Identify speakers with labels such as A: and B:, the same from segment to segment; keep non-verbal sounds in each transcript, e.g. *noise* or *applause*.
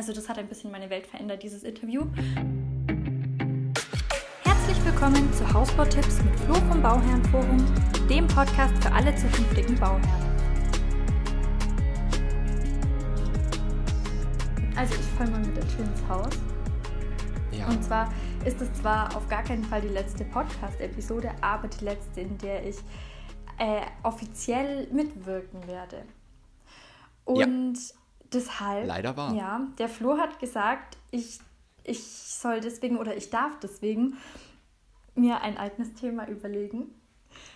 A: Also das hat ein bisschen meine Welt verändert, dieses Interview. Herzlich willkommen zu Hausbautipps mit Flo vom Bauherrenforum, dem Podcast für alle zukünftigen Bauherren. Also ich fange mal mit der Tür ins Haus. Ja. Und zwar ist es zwar auf gar keinen Fall die letzte Podcast-Episode, aber die letzte, in der ich äh, offiziell mitwirken werde. Und ja. Deshalb.
B: Leider war.
A: Ja, der Flo hat gesagt, ich, ich soll deswegen oder ich darf deswegen mir ein eigenes Thema überlegen.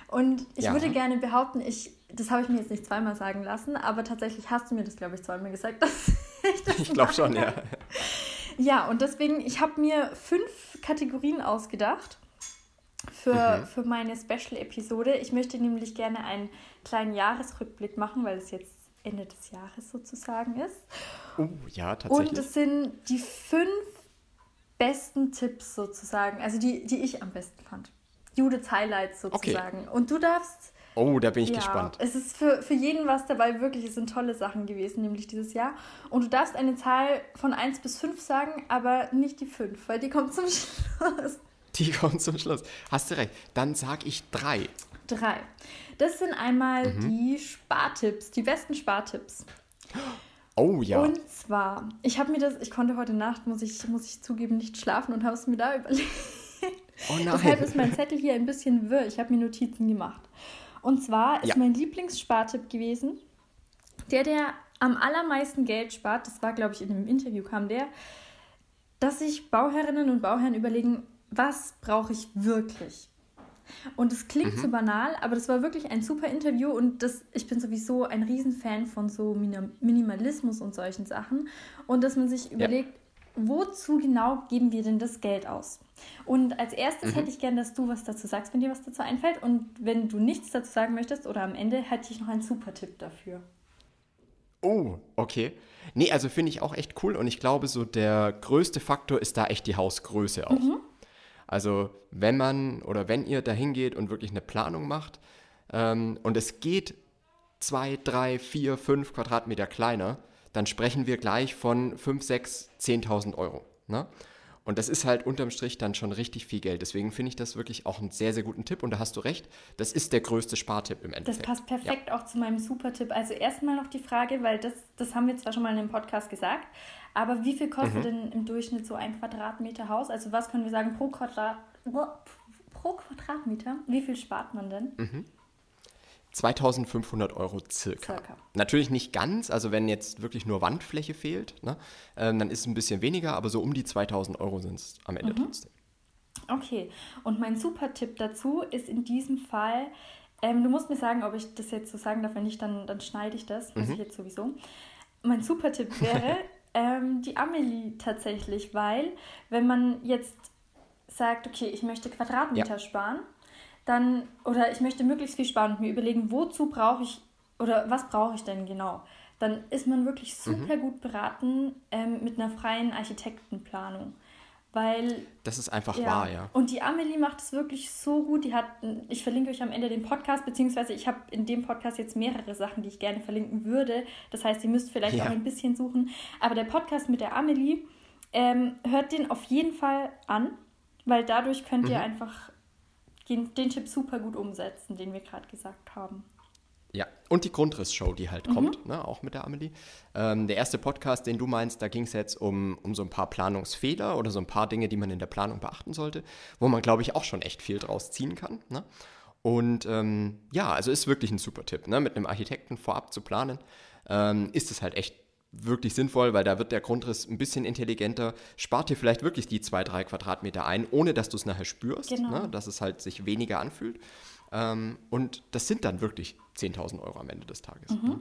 A: Und ich ja. würde gerne behaupten, ich, das habe ich mir jetzt nicht zweimal sagen lassen, aber tatsächlich hast du mir das, glaube ich, zweimal gesagt, *laughs* dass
B: ich das Ich glaube schon, ja.
A: Ja, und deswegen, ich habe mir fünf Kategorien ausgedacht für, mhm. für meine Special-Episode. Ich möchte nämlich gerne einen kleinen Jahresrückblick machen, weil es jetzt Ende des Jahres sozusagen ist.
B: Oh, ja, tatsächlich.
A: Und es sind die fünf besten Tipps sozusagen, also die, die ich am besten fand. Judiths Highlights sozusagen. Okay. Und du darfst.
B: Oh, da bin ich ja, gespannt.
A: Es ist für, für jeden was dabei, wirklich, es sind tolle Sachen gewesen, nämlich dieses Jahr. Und du darfst eine Zahl von 1 bis 5 sagen, aber nicht die 5, weil die kommt zum *laughs* Schluss.
B: Die kommt zum Schluss. Hast du recht. Dann sag ich 3.
A: 3. Das sind einmal mhm. die Spartipps, die besten Spartipps.
B: Oh ja.
A: Und zwar, ich habe mir das, ich konnte heute Nacht, muss ich, muss ich zugeben, nicht schlafen und habe es mir da *laughs* überlegt. Oh nein. Deshalb ist mein Zettel hier ein bisschen wirr. Ich habe mir Notizen gemacht. Und zwar ist ja. mein Lieblingsspartipp gewesen, der, der am allermeisten Geld spart, das war, glaube ich, in einem Interview kam der, dass sich Bauherrinnen und Bauherren überlegen, was brauche ich wirklich? Und es klingt mhm. so banal, aber das war wirklich ein super Interview und das, ich bin sowieso ein Riesenfan von so Minimalismus und solchen Sachen. Und dass man sich ja. überlegt, wozu genau geben wir denn das Geld aus? Und als erstes mhm. hätte ich gern, dass du was dazu sagst, wenn dir was dazu einfällt. Und wenn du nichts dazu sagen möchtest oder am Ende, hätte ich noch einen super Tipp dafür.
B: Oh, okay. Nee, also finde ich auch echt cool und ich glaube, so der größte Faktor ist da echt die Hausgröße auch. Mhm. Also wenn man oder wenn ihr dahin geht und wirklich eine Planung macht ähm, und es geht zwei, drei, vier, fünf Quadratmeter kleiner, dann sprechen wir gleich von 5, 6, 10.000 Euro. Ne? Und das ist halt unterm Strich dann schon richtig viel Geld. Deswegen finde ich das wirklich auch einen sehr, sehr guten Tipp. Und da hast du recht, das ist der größte Spartipp im Endeffekt.
A: Das passt perfekt ja. auch zu meinem Supertipp. Also erstmal noch die Frage, weil das, das haben wir zwar schon mal in dem Podcast gesagt, aber wie viel kostet mhm. denn im Durchschnitt so ein Quadratmeter Haus? Also was können wir sagen pro, Quadrat, pro Quadratmeter? Wie viel spart man denn?
B: Mhm. 2500 Euro circa. circa. Natürlich nicht ganz, also wenn jetzt wirklich nur Wandfläche fehlt, ne, ähm, dann ist es ein bisschen weniger, aber so um die 2000 Euro sind es am Ende mhm. trotzdem.
A: Okay, und mein super Tipp dazu ist in diesem Fall, ähm, du musst mir sagen, ob ich das jetzt so sagen darf, wenn nicht, dann, dann schneide ich das, muss mhm. ich jetzt sowieso. Mein super Tipp wäre *laughs* ähm, die Amelie tatsächlich, weil wenn man jetzt sagt, okay, ich möchte Quadratmeter ja. sparen, dann, oder ich möchte möglichst viel sparen und mir überlegen, wozu brauche ich, oder was brauche ich denn genau, dann ist man wirklich mhm. super mhm. gut beraten ähm, mit einer freien Architektenplanung. Weil.
B: Das ist einfach ja. wahr, ja.
A: Und die Amelie macht es wirklich so gut. Die hat, ich verlinke euch am Ende den Podcast, beziehungsweise ich habe in dem Podcast jetzt mehrere Sachen, die ich gerne verlinken würde. Das heißt, ihr müsst vielleicht ja. auch ein bisschen suchen. Aber der Podcast mit der Amelie, ähm, hört den auf jeden Fall an, weil dadurch könnt ihr mhm. einfach den, den Tipp super gut umsetzen, den wir gerade gesagt haben.
B: Ja, und die Grundrissshow, die halt mhm. kommt, ne, auch mit der Amelie. Ähm, der erste Podcast, den du meinst, da ging es jetzt um, um so ein paar Planungsfehler oder so ein paar Dinge, die man in der Planung beachten sollte, wo man, glaube ich, auch schon echt viel draus ziehen kann. Ne? Und ähm, ja, also ist wirklich ein super Tipp, ne? mit einem Architekten vorab zu planen, ähm, ist es halt echt wirklich sinnvoll, weil da wird der Grundriss ein bisschen intelligenter, spart dir vielleicht wirklich die zwei, drei Quadratmeter ein, ohne dass du es nachher spürst, genau. ne, dass es halt sich weniger anfühlt. Ähm, und das sind dann wirklich 10.000 Euro am Ende des Tages. Mhm.
A: Ne?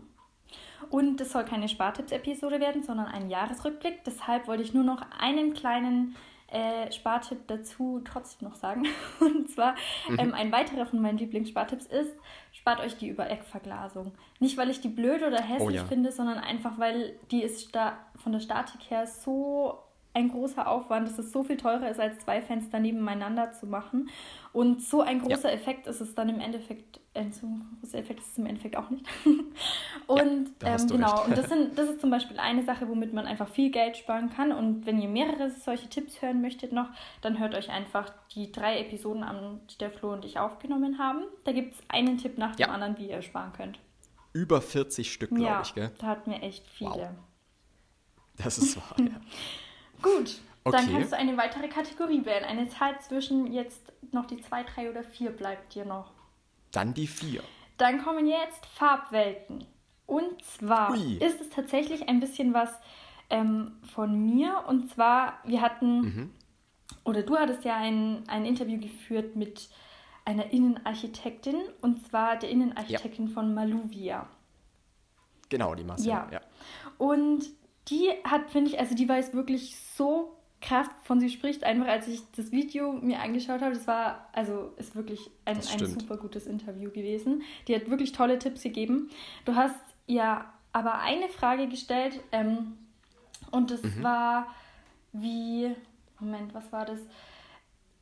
A: Und es soll keine Spartipps-Episode werden, sondern ein Jahresrückblick. Deshalb wollte ich nur noch einen kleinen äh, Spartipp dazu trotzdem noch sagen. *laughs* Und zwar mhm. ähm, ein weiterer von meinen Lieblingsspartipps ist, spart euch die Übereckverglasung. Nicht, weil ich die blöd oder hässlich oh, ja. finde, sondern einfach, weil die ist von der Statik her so ein großer Aufwand, dass es so viel teurer ist, als zwei Fenster nebeneinander zu machen. Und so ein großer ja. Effekt ist es dann im Endeffekt, äh, so ein großer Effekt ist es im Endeffekt auch nicht. *laughs* und ja, ähm, genau, recht. und das, sind, das ist zum Beispiel eine Sache, womit man einfach viel Geld sparen kann. Und wenn ihr mehrere solche Tipps hören möchtet noch, dann hört euch einfach die drei Episoden an, die der Flo und ich aufgenommen haben. Da gibt es einen Tipp nach dem ja. anderen, wie ihr sparen könnt.
B: Über 40 Stück, glaube ich, gell?
A: Da hatten wir echt viele. Wow.
B: Das ist wahr, ja. *laughs*
A: Gut, okay. dann kannst du eine weitere Kategorie wählen. Eine Zahl zwischen jetzt noch die 2, 3 oder 4 bleibt dir noch.
B: Dann die 4.
A: Dann kommen jetzt Farbwelten. Und zwar Ui. ist es tatsächlich ein bisschen was ähm, von mir. Und zwar, wir hatten, mhm. oder du hattest ja ein, ein Interview geführt mit einer Innenarchitektin. Und zwar der Innenarchitektin ja. von Maluvia.
B: Genau, die Masse.
A: Ja. ja. Und die hat, finde ich, also die weiß wirklich so krass von sie spricht, einfach als ich das Video mir angeschaut habe. Das war, also ist wirklich ein, ein super gutes Interview gewesen. Die hat wirklich tolle Tipps gegeben. Du hast ja aber eine Frage gestellt ähm, und das mhm. war wie, Moment, was war das?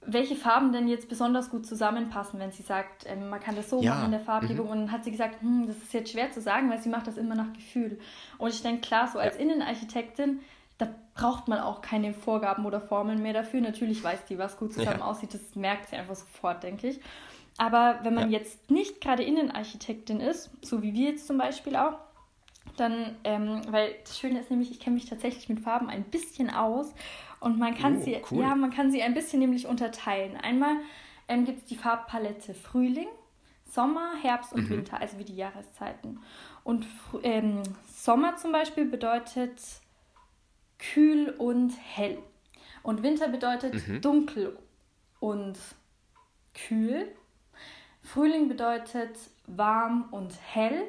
A: Welche Farben denn jetzt besonders gut zusammenpassen, wenn sie sagt, ähm, man kann das so ja. machen in der Farbgebung. Mhm. Und dann hat sie gesagt, hm, das ist jetzt schwer zu sagen, weil sie macht das immer nach Gefühl. Und ich denke, klar, so als ja. Innenarchitektin, da braucht man auch keine Vorgaben oder Formeln mehr dafür. Natürlich weiß die, was gut zusammen ja. aussieht, das merkt sie einfach sofort, denke ich. Aber wenn man jetzt nicht gerade Innenarchitektin ist, so wie wir jetzt zum Beispiel auch, dann, ähm, weil das Schöne ist nämlich, ich kenne mich tatsächlich mit Farben ein bisschen aus und man kann oh, sie, cool. ja, man kann sie ein bisschen nämlich unterteilen. Einmal ähm, gibt es die Farbpalette Frühling, Sommer, Herbst und mhm. Winter, also wie die Jahreszeiten. Und ähm, Sommer zum Beispiel bedeutet kühl und hell. Und Winter bedeutet mhm. dunkel und kühl. Frühling bedeutet warm und hell.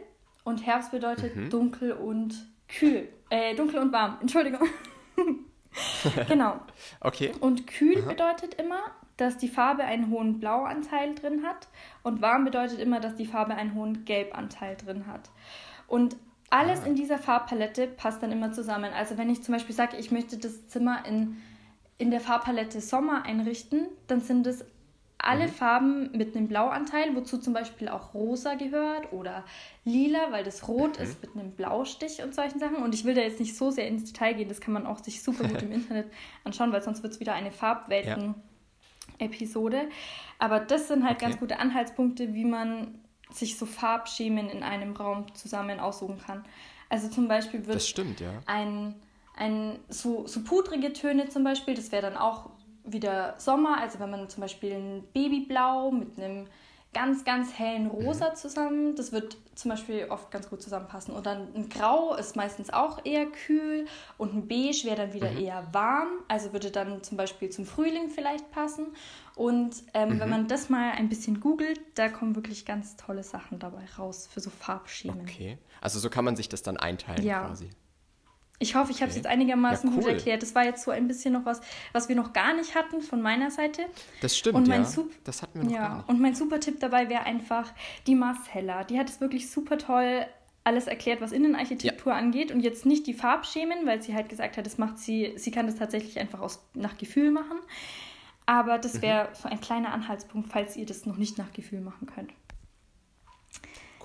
A: Und Herbst bedeutet mhm. dunkel und kühl. Äh, dunkel und warm. Entschuldigung. *laughs* *laughs* genau.
B: Okay.
A: Und kühl Aha. bedeutet immer, dass die Farbe einen hohen Blauanteil drin hat. Und warm bedeutet immer, dass die Farbe einen hohen Gelbanteil drin hat. Und alles ah. in dieser Farbpalette passt dann immer zusammen. Also wenn ich zum Beispiel sage, ich möchte das Zimmer in, in der Farbpalette Sommer einrichten, dann sind es alle mhm. Farben mit einem Blauanteil, wozu zum Beispiel auch rosa gehört oder lila, weil das rot mhm. ist mit einem Blaustich und solchen Sachen. Und ich will da jetzt nicht so sehr ins Detail gehen, das kann man auch sich super gut *laughs* im Internet anschauen, weil sonst wird es wieder eine Farbwelten-Episode. Ja. Aber das sind halt okay. ganz gute Anhaltspunkte, wie man sich so Farbschemen in einem Raum zusammen aussuchen kann. Also zum Beispiel wird
B: stimmt, ja.
A: ein, ein so, so pudrige Töne zum Beispiel, das wäre dann auch wieder Sommer, also wenn man zum Beispiel ein Babyblau mit einem ganz, ganz hellen Rosa mhm. zusammen, das wird zum Beispiel oft ganz gut zusammenpassen. Und dann ein Grau ist meistens auch eher kühl und ein Beige wäre dann wieder mhm. eher warm, also würde dann zum Beispiel zum Frühling vielleicht passen. Und ähm, mhm. wenn man das mal ein bisschen googelt, da kommen wirklich ganz tolle Sachen dabei raus für so Farbschemen.
B: Okay, also so kann man sich das dann einteilen
A: ja.
B: quasi.
A: Ich hoffe, ich habe es jetzt einigermaßen ja, cool. gut erklärt. Das war jetzt so ein bisschen noch was, was wir noch gar nicht hatten von meiner Seite.
B: Das stimmt, und mein ja. Sup das hatten wir noch ja. gar nicht.
A: Und mein super Tipp dabei wäre einfach die Marcella. Die hat es wirklich super toll alles erklärt, was Innenarchitektur ja. angeht und jetzt nicht die Farbschemen, weil sie halt gesagt hat, das macht sie, sie kann das tatsächlich einfach aus, nach Gefühl machen. Aber das wäre mhm. so ein kleiner Anhaltspunkt, falls ihr das noch nicht nach Gefühl machen könnt.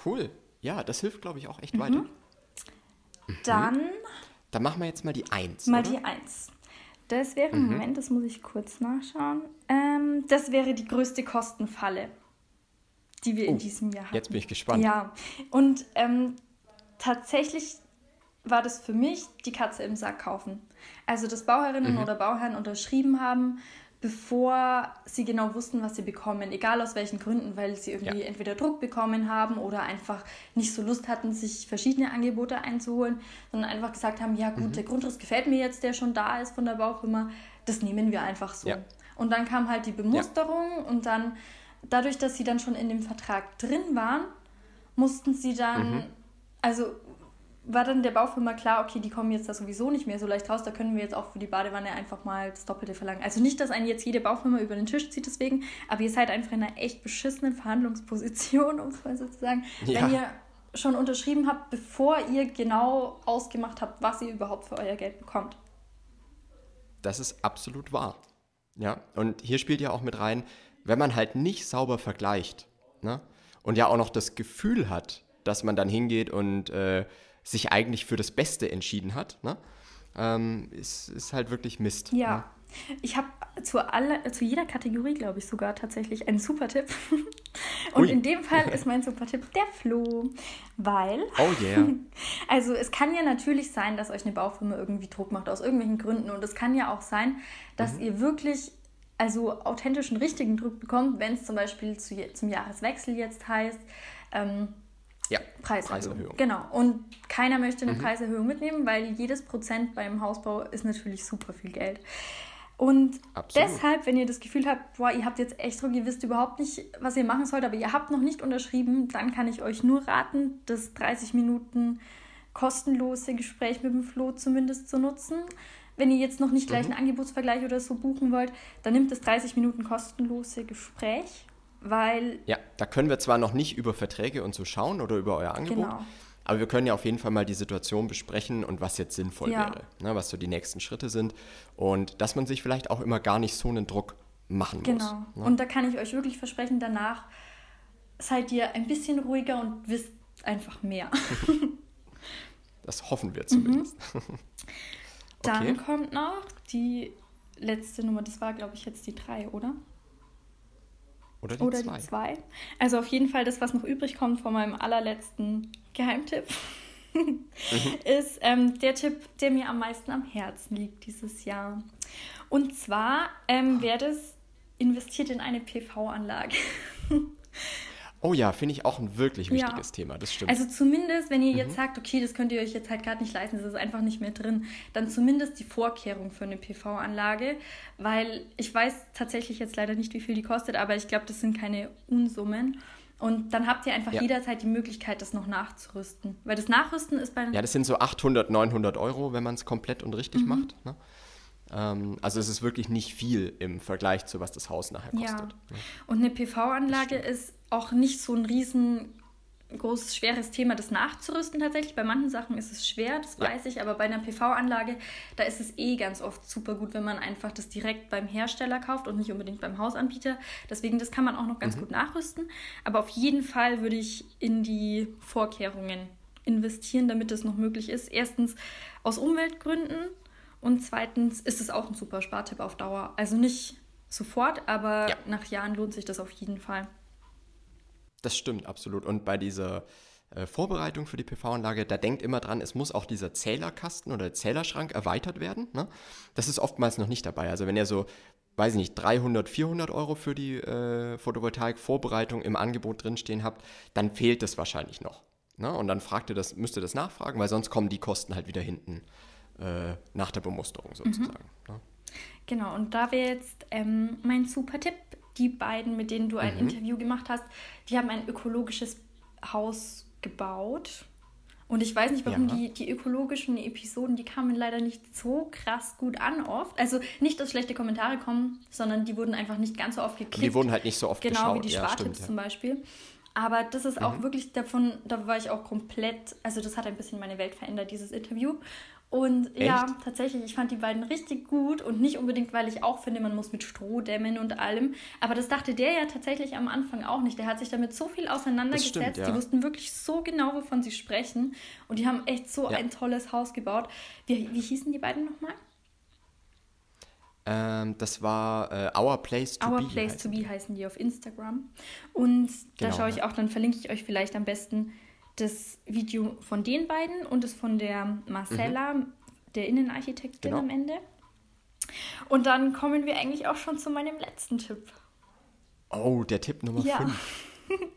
B: Cool. Ja, das hilft, glaube ich, auch echt mhm. weiter.
A: Dann mhm.
B: Dann machen wir jetzt mal die 1.
A: Mal oder? die 1. Das wäre, mhm. Moment, das muss ich kurz nachschauen. Ähm, das wäre die größte Kostenfalle, die wir oh, in diesem Jahr hatten.
B: Jetzt bin ich gespannt.
A: Ja, und ähm, tatsächlich war das für mich die Katze im Sack kaufen. Also, dass Bauherrinnen mhm. oder Bauherren unterschrieben haben, bevor sie genau wussten, was sie bekommen, egal aus welchen Gründen, weil sie irgendwie ja. entweder Druck bekommen haben oder einfach nicht so Lust hatten, sich verschiedene Angebote einzuholen, sondern einfach gesagt haben, ja gut, mhm. der Grundriss gefällt mir jetzt, der schon da ist von der Baufirma, das nehmen wir einfach so. Ja. Und dann kam halt die Bemusterung ja. und dann, dadurch, dass sie dann schon in dem Vertrag drin waren, mussten sie dann, mhm. also war dann der Baufirma klar, okay, die kommen jetzt da sowieso nicht mehr so leicht raus, da können wir jetzt auch für die Badewanne einfach mal das Doppelte verlangen. Also nicht, dass einen jetzt jede Baufirma über den Tisch zieht deswegen, aber ihr seid einfach in einer echt beschissenen Verhandlungsposition, *laughs* um es mal so zu sagen, ja. wenn ihr schon unterschrieben habt, bevor ihr genau ausgemacht habt, was ihr überhaupt für euer Geld bekommt.
B: das ist absolut wahr. Ja, und hier spielt ja auch mit rein, wenn man halt nicht sauber vergleicht ne? und ja auch noch das Gefühl hat, dass man dann hingeht und äh, sich eigentlich für das Beste entschieden hat, ne? ähm, ist, ist halt wirklich Mist.
A: Ja. Ne? Ich habe zu, zu jeder Kategorie, glaube ich, sogar tatsächlich einen Super-Tipp. *laughs* Und Ui. in dem Fall *laughs* ist mein Super-Tipp der Flo. Weil. Oh yeah. *laughs* Also, es kann ja natürlich sein, dass euch eine Baufirma irgendwie Druck macht, aus irgendwelchen Gründen. Und es kann ja auch sein, dass mhm. ihr wirklich also authentischen, richtigen Druck bekommt, wenn es zum Beispiel zu, zum Jahreswechsel jetzt heißt, ähm, ja, Preiserhöhung. Preiserhöhung. Genau. Und keiner möchte eine mhm. Preiserhöhung mitnehmen, weil jedes Prozent beim Hausbau ist natürlich super viel Geld. Und Absolut. deshalb, wenn ihr das Gefühl habt, boah, ihr habt jetzt echt Druck, ihr wisst überhaupt nicht, was ihr machen sollt, aber ihr habt noch nicht unterschrieben, dann kann ich euch nur raten, das 30 Minuten kostenlose Gespräch mit dem Flo zumindest zu nutzen. Wenn ihr jetzt noch nicht gleich mhm. einen Angebotsvergleich oder so buchen wollt, dann nimmt das 30 Minuten kostenlose Gespräch weil.
B: Ja, da können wir zwar noch nicht über Verträge und so schauen oder über euer Angebot. Genau. Aber wir können ja auf jeden Fall mal die Situation besprechen und was jetzt sinnvoll ja. wäre, ne, was so die nächsten Schritte sind und dass man sich vielleicht auch immer gar nicht so einen Druck machen
A: genau. muss. Genau. Ne? Und da kann ich euch wirklich versprechen, danach seid ihr ein bisschen ruhiger und wisst einfach mehr. *laughs*
B: das hoffen wir zumindest. Mhm. *laughs*
A: Dann okay. kommt noch die letzte Nummer, das war glaube ich jetzt die drei, oder? Oder die Oder zwei. die zwei. Also auf jeden Fall das, was noch übrig kommt von meinem allerletzten Geheimtipp, mhm. *laughs* ist ähm, der Tipp, der mir am meisten am Herzen liegt dieses Jahr. Und zwar ähm, wäre das investiert in eine PV-Anlage. *laughs*
B: Oh ja, finde ich auch ein wirklich wichtiges ja. Thema, das stimmt.
A: Also zumindest, wenn ihr jetzt mhm. sagt, okay, das könnt ihr euch jetzt halt gerade nicht leisten, das ist einfach nicht mehr drin, dann zumindest die Vorkehrung für eine PV-Anlage, weil ich weiß tatsächlich jetzt leider nicht, wie viel die kostet, aber ich glaube, das sind keine Unsummen. Und dann habt ihr einfach ja. jederzeit die Möglichkeit, das noch nachzurüsten. Weil das Nachrüsten ist bei...
B: Ja, das sind so 800, 900 Euro, wenn man es komplett und richtig mhm. macht. Ne? Ähm, also es ist wirklich nicht viel im Vergleich zu, was das Haus nachher kostet. Ja. Ne?
A: Und eine PV-Anlage ist auch nicht so ein riesengroßes, schweres Thema, das nachzurüsten tatsächlich. Bei manchen Sachen ist es schwer, das ja. weiß ich, aber bei einer PV-Anlage, da ist es eh ganz oft super gut, wenn man einfach das direkt beim Hersteller kauft und nicht unbedingt beim Hausanbieter. Deswegen, das kann man auch noch ganz mhm. gut nachrüsten. Aber auf jeden Fall würde ich in die Vorkehrungen investieren, damit das noch möglich ist. Erstens aus Umweltgründen und zweitens ist es auch ein super Spartipp auf Dauer. Also nicht sofort, aber ja. nach Jahren lohnt sich das auf jeden Fall.
B: Das stimmt, absolut. Und bei dieser äh, Vorbereitung für die PV-Anlage, da denkt immer dran, es muss auch dieser Zählerkasten oder Zählerschrank erweitert werden. Ne? Das ist oftmals noch nicht dabei. Also wenn ihr so, weiß ich nicht, 300, 400 Euro für die äh, Photovoltaik-Vorbereitung im Angebot drinstehen habt, dann fehlt das wahrscheinlich noch. Ne? Und dann fragt ihr das, müsst ihr das nachfragen, weil sonst kommen die Kosten halt wieder hinten äh, nach der Bemusterung sozusagen. Mhm. Ne?
A: Genau, und da wäre jetzt ähm, mein super Tipp, die beiden, mit denen du ein mhm. Interview gemacht hast, die haben ein ökologisches Haus gebaut. Und ich weiß nicht, warum ja. die, die ökologischen Episoden, die kamen leider nicht so krass gut an oft. Also nicht, dass schlechte Kommentare kommen, sondern die wurden einfach nicht ganz so oft geklickt.
B: Die wurden halt nicht so oft
A: genau, geschaut. Genau, wie die ja, ja. zum Beispiel. Aber das ist auch mhm. wirklich davon, da war ich auch komplett, also das hat ein bisschen meine Welt verändert, dieses Interview. Und Echt? ja, tatsächlich, ich fand die beiden richtig gut und nicht unbedingt, weil ich auch finde, man muss mit Stroh dämmen und allem. Aber das dachte der ja tatsächlich am Anfang auch nicht. Der hat sich damit so viel auseinandergesetzt. Stimmt, ja. Die wussten wirklich so genau, wovon sie sprechen. Und die haben echt so ja. ein tolles Haus gebaut. Wie, wie hießen die beiden nochmal?
B: Ähm, das war äh, Our Place
A: to Our Be. Our Place to Be heißen die auf Instagram. Und genau, da schaue ich auch, dann verlinke ich euch vielleicht am besten das Video von den beiden und das von der Marcella, mhm. der Innenarchitektin genau. am Ende. Und dann kommen wir eigentlich auch schon zu meinem letzten Tipp.
B: Oh, der Tipp Nummer 5. Ja. *laughs*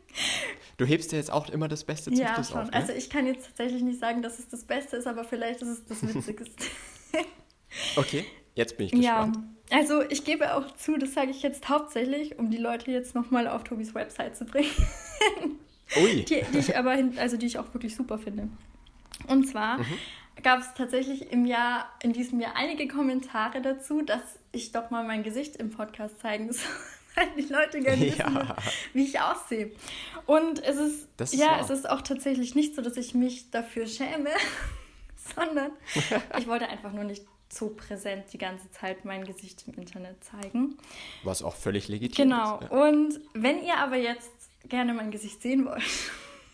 B: Du hebst dir jetzt auch immer das Beste zum
A: ja, Schluss schon. auf. Ne? Also ich kann jetzt tatsächlich nicht sagen, dass es das Beste ist, aber vielleicht ist es das *laughs* Witzigste.
B: okay, jetzt bin ich gespannt.
A: Ja, also ich gebe auch zu, das sage ich jetzt hauptsächlich, um die Leute jetzt nochmal auf Tobis Website zu bringen. Ui. Die, die ich aber, also die ich auch wirklich super finde. Und zwar mhm. gab es tatsächlich im Jahr, in diesem Jahr einige Kommentare dazu, dass ich doch mal mein Gesicht im Podcast zeigen soll. *laughs* Weil die Leute gerne wissen, ja. wie ich aussehe. Und es ist, ist ja, wahr. es ist auch tatsächlich nicht so, dass ich mich dafür schäme, *laughs* sondern *laughs* ich wollte einfach nur nicht so präsent die ganze Zeit mein Gesicht im Internet zeigen.
B: Was auch völlig legitim
A: genau. ist. Genau. Ja. Und wenn ihr aber jetzt gerne mein Gesicht sehen wollt,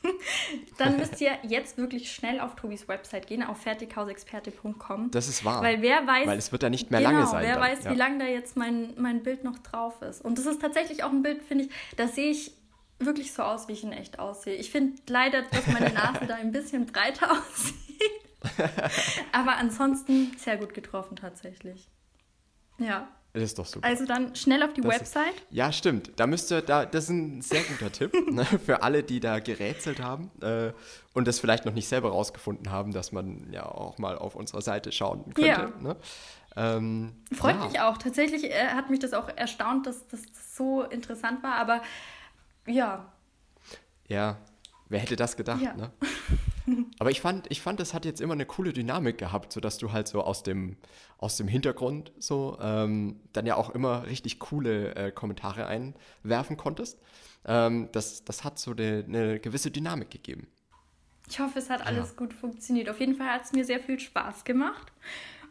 A: *laughs* dann müsst ihr jetzt wirklich schnell auf Tobis Website gehen, auf fertighausexperte.com.
B: Das ist wahr.
A: Weil wer weiß.
B: Weil es wird da nicht mehr genau, lange sein.
A: Wer
B: dann.
A: weiß, ja. wie lange da jetzt mein, mein Bild noch drauf ist. Und das ist tatsächlich auch ein Bild, finde ich, da sehe ich wirklich so aus, wie ich in echt aussehe. Ich finde leider, dass meine Nase da ein bisschen breiter *laughs* aussieht. *laughs* Aber ansonsten sehr gut getroffen tatsächlich. Ja.
B: Das ist doch super.
A: Also dann schnell auf die das Website.
B: Ist, ja, stimmt. Da müsst ihr, da, das ist ein sehr guter Tipp *laughs* ne, für alle, die da gerätselt haben äh, und das vielleicht noch nicht selber rausgefunden haben, dass man ja auch mal auf unserer Seite schauen könnte. Ja. Ne?
A: Ähm, Freut ja. mich auch. Tatsächlich äh, hat mich das auch erstaunt, dass, dass das so interessant war, aber ja.
B: Ja, wer hätte das gedacht, ja. ne? *laughs* Aber ich fand, ich fand, das hat jetzt immer eine coole Dynamik gehabt, sodass du halt so aus dem, aus dem Hintergrund so ähm, dann ja auch immer richtig coole äh, Kommentare einwerfen konntest. Ähm, das, das hat so eine, eine gewisse Dynamik gegeben.
A: Ich hoffe, es hat alles ja. gut funktioniert. Auf jeden Fall hat es mir sehr viel Spaß gemacht.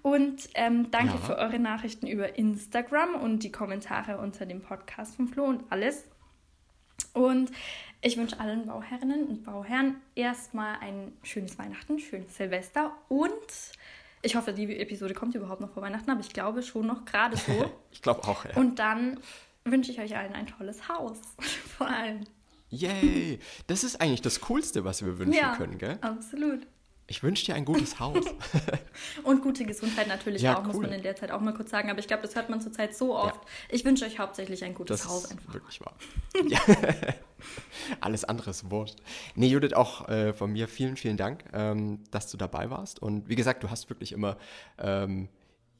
A: Und ähm, danke ja. für eure Nachrichten über Instagram und die Kommentare unter dem Podcast von Flo und alles. Und ich wünsche allen Bauherrinnen und Bauherren erstmal ein schönes Weihnachten, schönes Silvester und ich hoffe, die Episode kommt überhaupt noch vor Weihnachten, aber ich glaube schon noch gerade so. *laughs*
B: ich glaube auch, ja.
A: Und dann wünsche ich euch allen ein tolles Haus. *laughs* Vor allem.
B: Yay! Das ist eigentlich das Coolste, was wir wünschen
A: ja,
B: können, gell?
A: Absolut.
B: Ich wünsche dir ein gutes Haus. *laughs*
A: und gute Gesundheit natürlich ja, auch, cool. muss man in der Zeit auch mal kurz sagen. Aber ich glaube, das hört man zurzeit so oft. Ja. Ich wünsche euch hauptsächlich ein gutes
B: das
A: Haus einfach.
B: Ist wirklich wahr. ja. *laughs* Alles andere ist wurscht. Nee, Judith, auch äh, von mir vielen, vielen Dank, ähm, dass du dabei warst. Und wie gesagt, du hast wirklich immer ähm,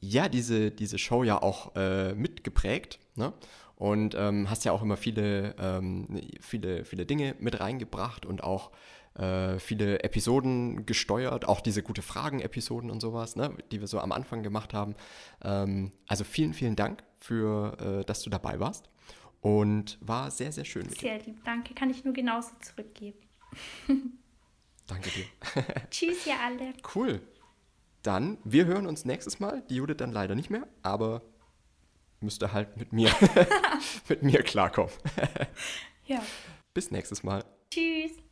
B: ja diese, diese Show ja auch äh, mitgeprägt. Ne? Und ähm, hast ja auch immer viele, ähm, viele, viele Dinge mit reingebracht und auch äh, viele Episoden gesteuert, auch diese gute Fragen-Episoden und sowas, ne, die wir so am Anfang gemacht haben. Ähm, also vielen, vielen Dank für, äh, dass du dabei warst und war sehr, sehr schön.
A: Sehr lieb, danke. Kann ich nur genauso zurückgeben. *laughs*
B: danke dir. *laughs*
A: Tschüss, ihr alle.
B: Cool. Dann, wir hören uns nächstes Mal. Die Judith dann leider nicht mehr, aber müsste halt mit mir, *laughs* *laughs* mit mir klarkommen.
A: ja.
B: Bis nächstes Mal.
A: Tschüss.